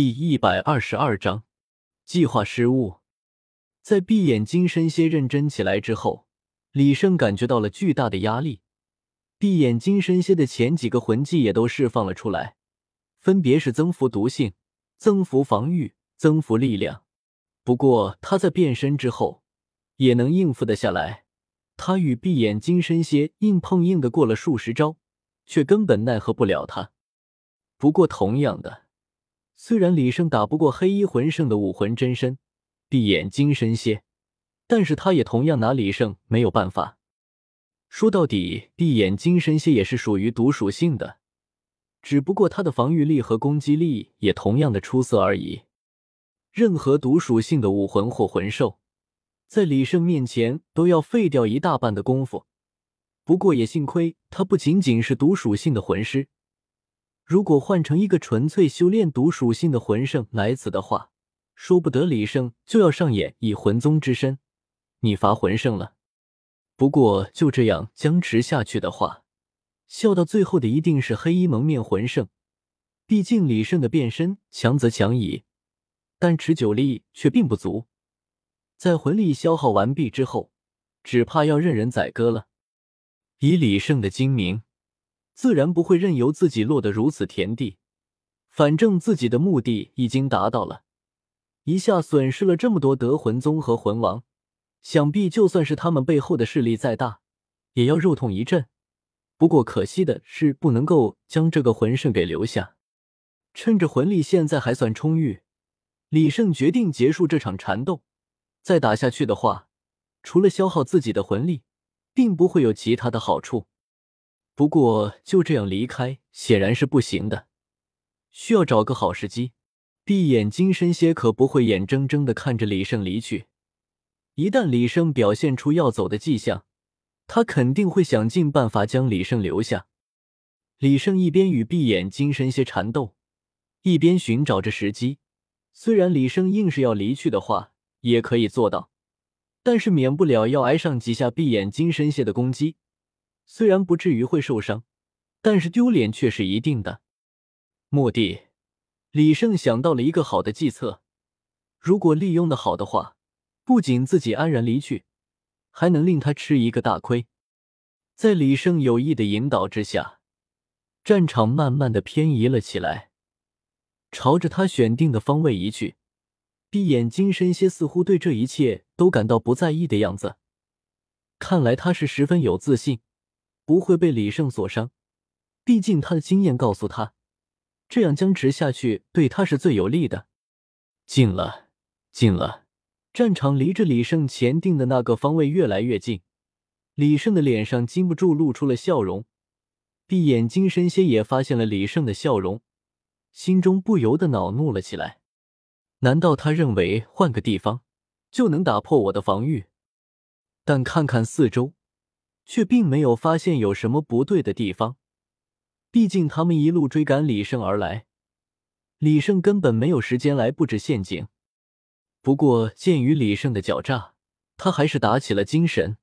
第一百二十二章计划失误。在闭眼金身蝎认真起来之后，李胜感觉到了巨大的压力。闭眼金身蝎的前几个魂技也都释放了出来，分别是增幅毒性、增幅防御、增幅力量。不过他在变身之后也能应付得下来。他与闭眼金身蝎硬碰硬的过了数十招，却根本奈何不了他。不过同样的。虽然李胜打不过黑衣魂圣的武魂真身闭眼金身蝎，但是他也同样拿李胜没有办法。说到底，闭眼金身蝎也是属于毒属性的，只不过他的防御力和攻击力也同样的出色而已。任何毒属性的武魂或魂兽，在李胜面前都要废掉一大半的功夫。不过也幸亏他不仅仅是毒属性的魂师。如果换成一个纯粹修炼毒属性的魂圣来此的话，说不得李胜就要上演以魂宗之身你伐魂圣了。不过就这样僵持下去的话，笑到最后的一定是黑衣蒙面魂圣。毕竟李胜的变身强则强矣，但持久力却并不足。在魂力消耗完毕之后，只怕要任人宰割了。以李胜的精明。自然不会任由自己落得如此田地，反正自己的目的已经达到了，一下损失了这么多德魂宗和魂王，想必就算是他们背后的势力再大，也要肉痛一阵。不过可惜的是，不能够将这个魂圣给留下。趁着魂力现在还算充裕，李胜决定结束这场缠斗。再打下去的话，除了消耗自己的魂力，并不会有其他的好处。不过就这样离开显然是不行的，需要找个好时机。闭眼金身蝎可不会眼睁睁的看着李胜离去，一旦李胜表现出要走的迹象，他肯定会想尽办法将李胜留下。李胜一边与闭眼金身蝎缠斗，一边寻找着时机。虽然李胜硬是要离去的话，也可以做到，但是免不了要挨上几下闭眼金身蝎的攻击。虽然不至于会受伤，但是丢脸却是一定的。目的，李胜想到了一个好的计策，如果利用的好的话，不仅自己安然离去，还能令他吃一个大亏。在李胜有意的引导之下，战场慢慢的偏移了起来，朝着他选定的方位移去。闭眼金身蝎似乎对这一切都感到不在意的样子，看来他是十分有自信。不会被李胜所伤，毕竟他的经验告诉他，这样僵持下去对他是最有利的。近了，近了，战场离着李胜前定的那个方位越来越近。李胜的脸上禁不住露出了笑容，闭眼金身蝎也发现了李胜的笑容，心中不由得恼怒了起来。难道他认为换个地方就能打破我的防御？但看看四周。却并没有发现有什么不对的地方，毕竟他们一路追赶李胜而来，李胜根本没有时间来布置陷阱。不过鉴于李胜的狡诈，他还是打起了精神，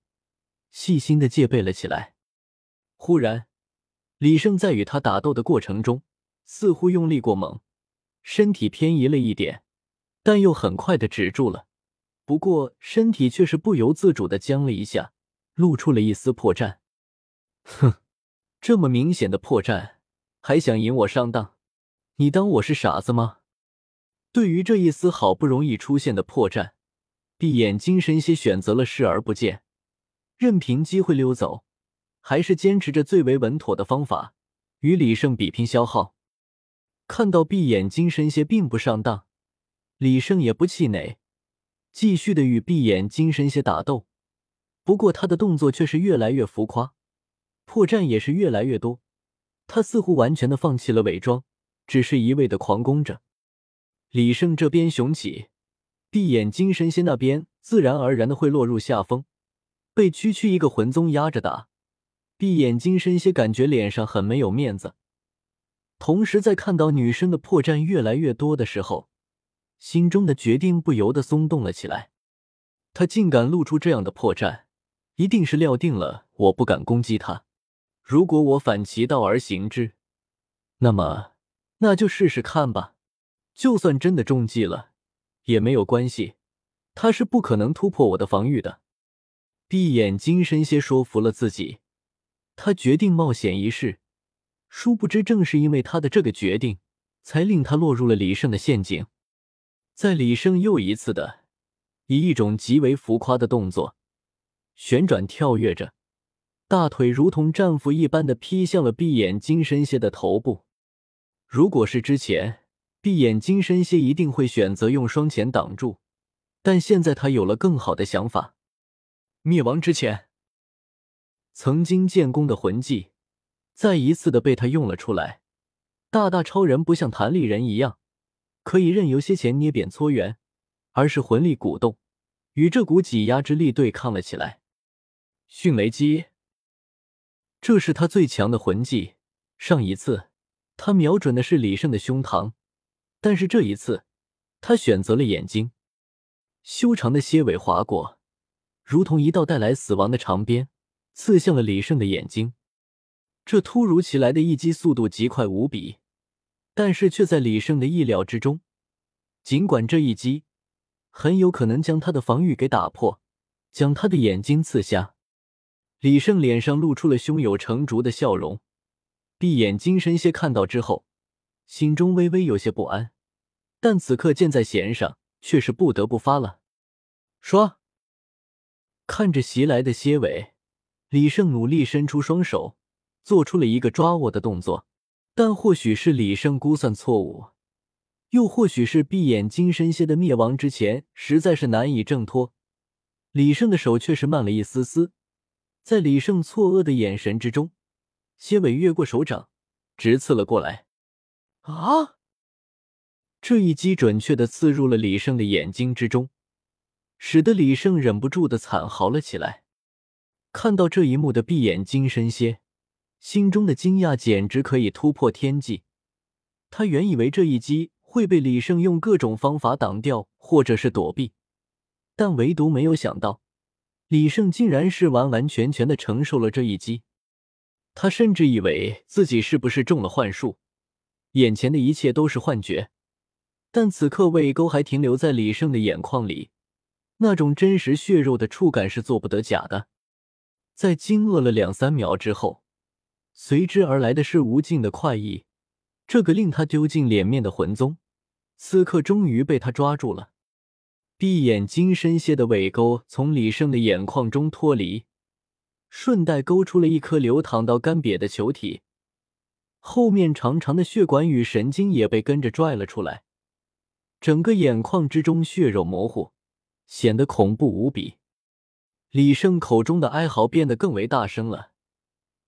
细心的戒备了起来。忽然，李胜在与他打斗的过程中，似乎用力过猛，身体偏移了一点，但又很快的止住了。不过身体却是不由自主的僵了一下。露出了一丝破绽，哼，这么明显的破绽，还想引我上当？你当我是傻子吗？对于这一丝好不容易出现的破绽，闭眼金神蝎选择了视而不见，任凭机会溜走，还是坚持着最为稳妥的方法与李胜比拼消耗。看到闭眼金神蝎并不上当，李胜也不气馁，继续的与闭眼金神蝎打斗。不过他的动作却是越来越浮夸，破绽也是越来越多。他似乎完全的放弃了伪装，只是一味的狂攻着。李胜这边雄起，闭眼金神仙那边自然而然的会落入下风，被区区一个魂宗压着打。闭眼金神仙感觉脸上很没有面子，同时在看到女生的破绽越来越多的时候，心中的决定不由得松动了起来。他竟敢露出这样的破绽！一定是料定了我不敢攻击他。如果我反其道而行之，那么那就试试看吧。就算真的中计了，也没有关系，他是不可能突破我的防御的。闭眼金身蝎说服了自己，他决定冒险一试。殊不知，正是因为他的这个决定，才令他落入了李胜的陷阱。在李胜又一次的以一种极为浮夸的动作旋转跳跃着，大腿如同战斧一般的劈向了闭眼金身蝎的头部。如果是之前，闭眼金身蝎一定会选择用双钳挡住，但现在他有了更好的想法。灭亡之前，曾经建功的魂技再一次的被他用了出来。大大超人不像弹力人一样可以任由蝎钳捏扁搓圆，而是魂力鼓动，与这股挤压之力对抗了起来。迅雷击，这是他最强的魂技。上一次他瞄准的是李胜的胸膛。但是这一次，他选择了眼睛，修长的蝎尾划过，如同一道带来死亡的长鞭，刺向了李胜的眼睛。这突如其来的一击速度极快无比，但是却在李胜的意料之中。尽管这一击很有可能将他的防御给打破，将他的眼睛刺瞎，李胜脸上露出了胸有成竹的笑容。闭眼金身蝎看到之后，心中微微有些不安。但此刻箭在弦上，却是不得不发了。唰！看着袭来的蝎尾，李胜努力伸出双手，做出了一个抓握的动作。但或许是李胜估算错误，又或许是闭眼金身蝎的灭亡之前实在是难以挣脱，李胜的手却是慢了一丝丝。在李胜错愕的眼神之中，蝎尾越过手掌，直刺了过来。啊！这一击准确的刺入了李胜的眼睛之中，使得李胜忍不住的惨嚎了起来。看到这一幕的闭眼金身蝎，心中的惊讶简直可以突破天际。他原以为这一击会被李胜用各种方法挡掉，或者是躲避，但唯独没有想到，李胜竟然是完完全全的承受了这一击。他甚至以为自己是不是中了幻术，眼前的一切都是幻觉。但此刻，胃沟还停留在李胜的眼眶里，那种真实血肉的触感是做不得假的。在惊愕了两三秒之后，随之而来的是无尽的快意。这个令他丢尽脸面的魂宗，此刻终于被他抓住了。闭眼金身蝎的尾钩从李胜的眼眶中脱离，顺带勾出了一颗流淌到干瘪的球体，后面长长的血管与神经也被跟着拽了出来。整个眼眶之中血肉模糊，显得恐怖无比。李胜口中的哀嚎变得更为大声了，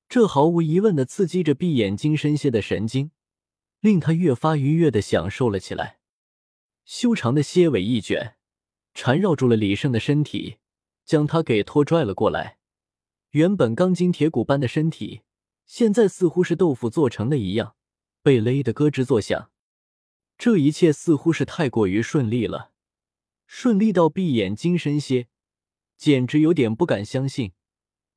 这毫无疑问的刺激着闭眼金身蝎的神经，令他越发愉悦的享受了起来。修长的蝎尾一卷，缠绕住了李胜的身体，将他给拖拽了过来。原本钢筋铁骨般的身体，现在似乎是豆腐做成的一样，被勒得咯吱作响。这一切似乎是太过于顺利了，顺利到闭眼金身蝎简直有点不敢相信。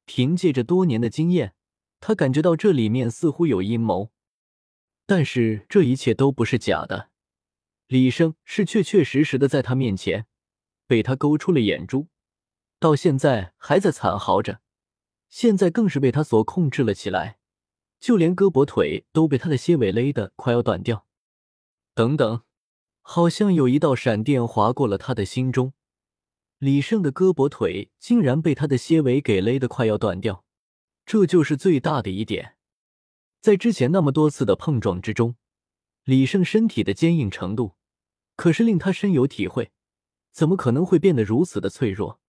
凭借着多年的经验，他感觉到这里面似乎有阴谋。但是这一切都不是假的，李生是确确实实的在他面前被他勾出了眼珠，到现在还在惨嚎着，现在更是被他所控制了起来，就连胳膊腿都被他的蝎尾勒得快要断掉。等等，好像有一道闪电划过了他的心中。李胜的胳膊腿竟然被他的蝎尾给勒得快要断掉，这就是最大的一点。在之前那么多次的碰撞之中，李胜身体的坚硬程度可是令他深有体会，怎么可能会变得如此的脆弱？